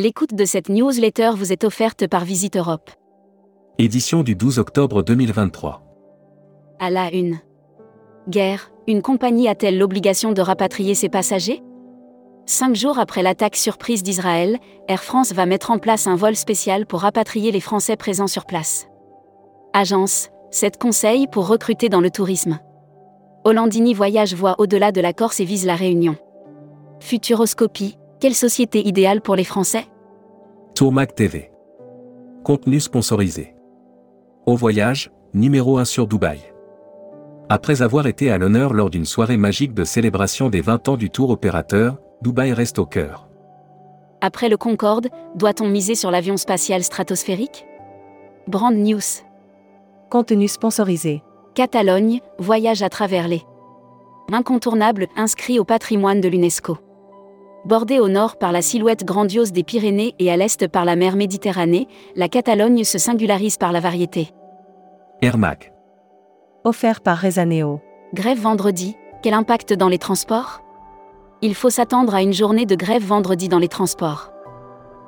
L'écoute de cette newsletter vous est offerte par Visite Europe. Édition du 12 octobre 2023. À la une. Guerre, une compagnie a-t-elle l'obligation de rapatrier ses passagers? Cinq jours après l'attaque surprise d'Israël, Air France va mettre en place un vol spécial pour rapatrier les Français présents sur place. Agence, 7 conseils pour recruter dans le tourisme. Hollandini Voyage voit au-delà de la Corse et vise la Réunion. Futuroscopie, quelle société idéale pour les Français? Tourmac TV. Contenu sponsorisé. Au voyage, numéro 1 sur Dubaï. Après avoir été à l'honneur lors d'une soirée magique de célébration des 20 ans du tour opérateur, Dubaï reste au cœur. Après le Concorde, doit-on miser sur l'avion spatial stratosphérique? Brand News. Contenu sponsorisé. Catalogne, voyage à travers les. Incontournable, inscrit au patrimoine de l'UNESCO. Bordée au nord par la silhouette grandiose des Pyrénées et à l'est par la mer Méditerranée, la Catalogne se singularise par la variété. Airmac. Offert par Rezaneo. Grève vendredi, quel impact dans les transports? Il faut s'attendre à une journée de grève vendredi dans les transports.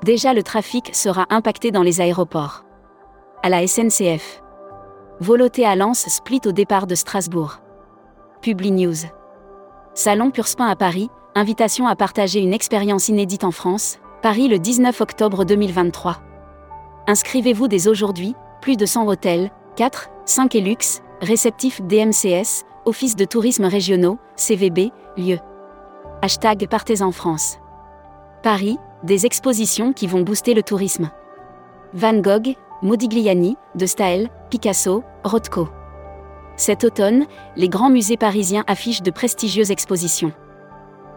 Déjà le trafic sera impacté dans les aéroports. À la SNCF. Voloté à Lens split au départ de Strasbourg. Publi News. Salon Purspin à Paris, invitation à partager une expérience inédite en France, Paris le 19 octobre 2023. Inscrivez-vous dès aujourd'hui, plus de 100 hôtels, 4, 5 et luxe, réceptifs DMCS, Office de tourisme régionaux, CVB, lieu. Hashtag Partez en France. Paris, des expositions qui vont booster le tourisme. Van Gogh, Modigliani, De Staël, Picasso, Rothko. Cet automne, les grands musées parisiens affichent de prestigieuses expositions.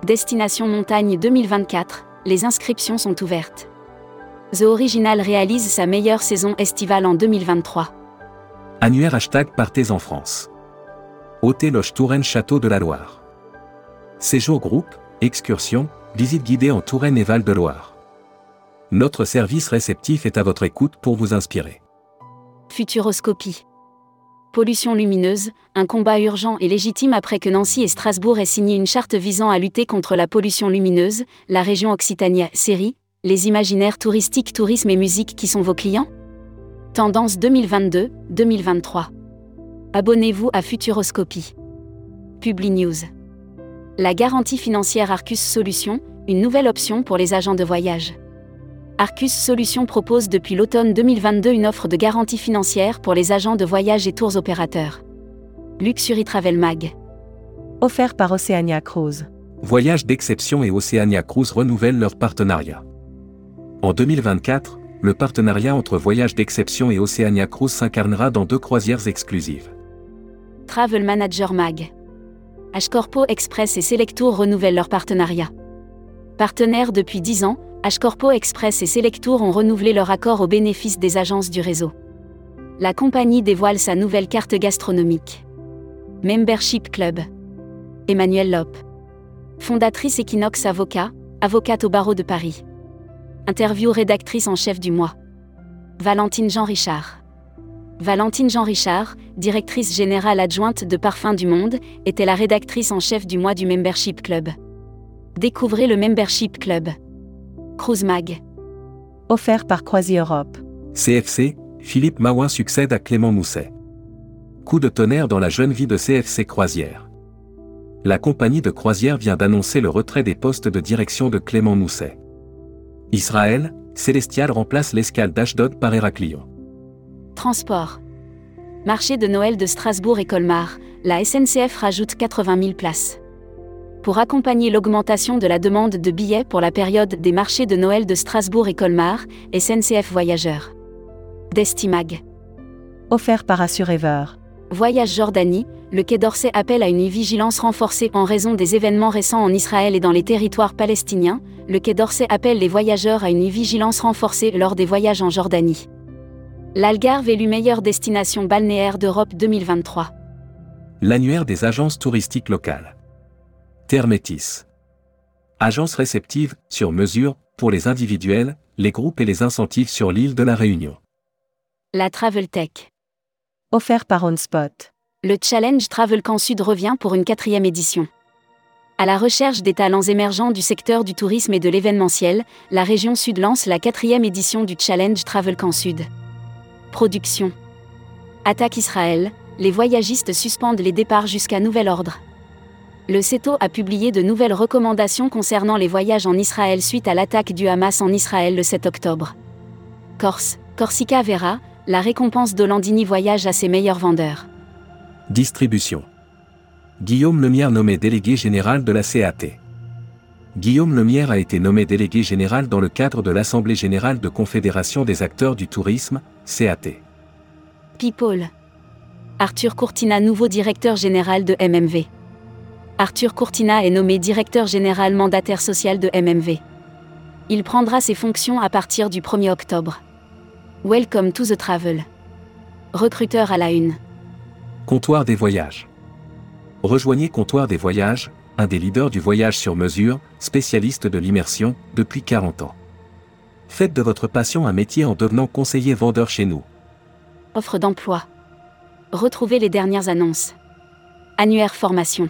Destination Montagne 2024, les inscriptions sont ouvertes. The Original réalise sa meilleure saison estivale en 2023. Annuaire hashtag Partez en France. Hôtel Loge Touraine Château de la Loire. Séjour groupe, excursion, visite guidée en Touraine et Val de Loire. Notre service réceptif est à votre écoute pour vous inspirer. Futuroscopie. Pollution lumineuse, un combat urgent et légitime après que Nancy et Strasbourg aient signé une charte visant à lutter contre la pollution lumineuse, la région Occitania, série, les imaginaires touristiques, tourisme et musique qui sont vos clients? Tendance 2022-2023. Abonnez-vous à Futuroscopie. Publi News. La garantie financière Arcus Solutions, une nouvelle option pour les agents de voyage. Arcus Solutions propose depuis l'automne 2022 une offre de garantie financière pour les agents de voyage et tours opérateurs. Luxury Travel Mag. Offert par Oceania Cruise. Voyage d'exception et Oceania Cruise renouvellent leur partenariat. En 2024, le partenariat entre Voyage d'exception et Oceania Cruise s'incarnera dans deux croisières exclusives. Travel Manager Mag. H-Corpo Express et Selectour renouvellent leur partenariat. Partenaires depuis 10 ans, H-Corpo Express et Selectour ont renouvelé leur accord au bénéfice des agences du réseau. La compagnie dévoile sa nouvelle carte gastronomique. Membership Club. Emmanuel Lop. Fondatrice Equinox Avocat, avocate au barreau de Paris. Interview rédactrice en chef du mois. Valentine Jean-Richard. Valentine Jean-Richard, directrice générale adjointe de Parfums du Monde, était la rédactrice en chef du mois du Membership Club. Découvrez le Membership Club. Cruise Mag. Offert par Croisi Europe. CFC, Philippe Mawin succède à Clément Mousset. Coup de tonnerre dans la jeune vie de CFC Croisière. La compagnie de croisière vient d'annoncer le retrait des postes de direction de Clément Mousset. Israël, Célestial remplace l'escale d'Ashdod par Héraclion. Transport. Marché de Noël de Strasbourg et Colmar, la SNCF rajoute 80 000 places. Pour accompagner l'augmentation de la demande de billets pour la période des marchés de Noël de Strasbourg et Colmar, SNCF Voyageurs. Destimag. Offert par Assurever. Voyage Jordanie, le Quai d'Orsay appelle à une vigilance renforcée en raison des événements récents en Israël et dans les territoires palestiniens. Le Quai d'Orsay appelle les voyageurs à une vigilance renforcée lors des voyages en Jordanie. L'Algarve élu meilleure destination balnéaire d'Europe 2023. L'annuaire des agences touristiques locales. Termétis. Agence réceptive, sur mesure, pour les individuels, les groupes et les incentives sur l'île de la Réunion. La Travel Tech. Offert par OnSpot. Le Challenge Travel Camp Sud revient pour une quatrième édition. À la recherche des talents émergents du secteur du tourisme et de l'événementiel, la région Sud lance la quatrième édition du Challenge Travel Camp Sud. Production. Attaque Israël, les voyagistes suspendent les départs jusqu'à nouvel ordre. Le CETO a publié de nouvelles recommandations concernant les voyages en Israël suite à l'attaque du Hamas en Israël le 7 octobre. Corse, Corsica Vera, la récompense d'Olandini voyage à ses meilleurs vendeurs. Distribution. Guillaume Lemierre nommé délégué général de la CAT. Guillaume Lemierre a été nommé délégué général dans le cadre de l'Assemblée générale de Confédération des acteurs du tourisme, CAT. People. Arthur Courtina, nouveau directeur général de MMV. Arthur Courtina est nommé directeur général mandataire social de MMV. Il prendra ses fonctions à partir du 1er octobre. Welcome to the travel. Recruteur à la une. Comptoir des voyages. Rejoignez Comptoir des voyages, un des leaders du voyage sur mesure, spécialiste de l'immersion, depuis 40 ans. Faites de votre passion un métier en devenant conseiller vendeur chez nous. Offre d'emploi. Retrouvez les dernières annonces. Annuaire formation.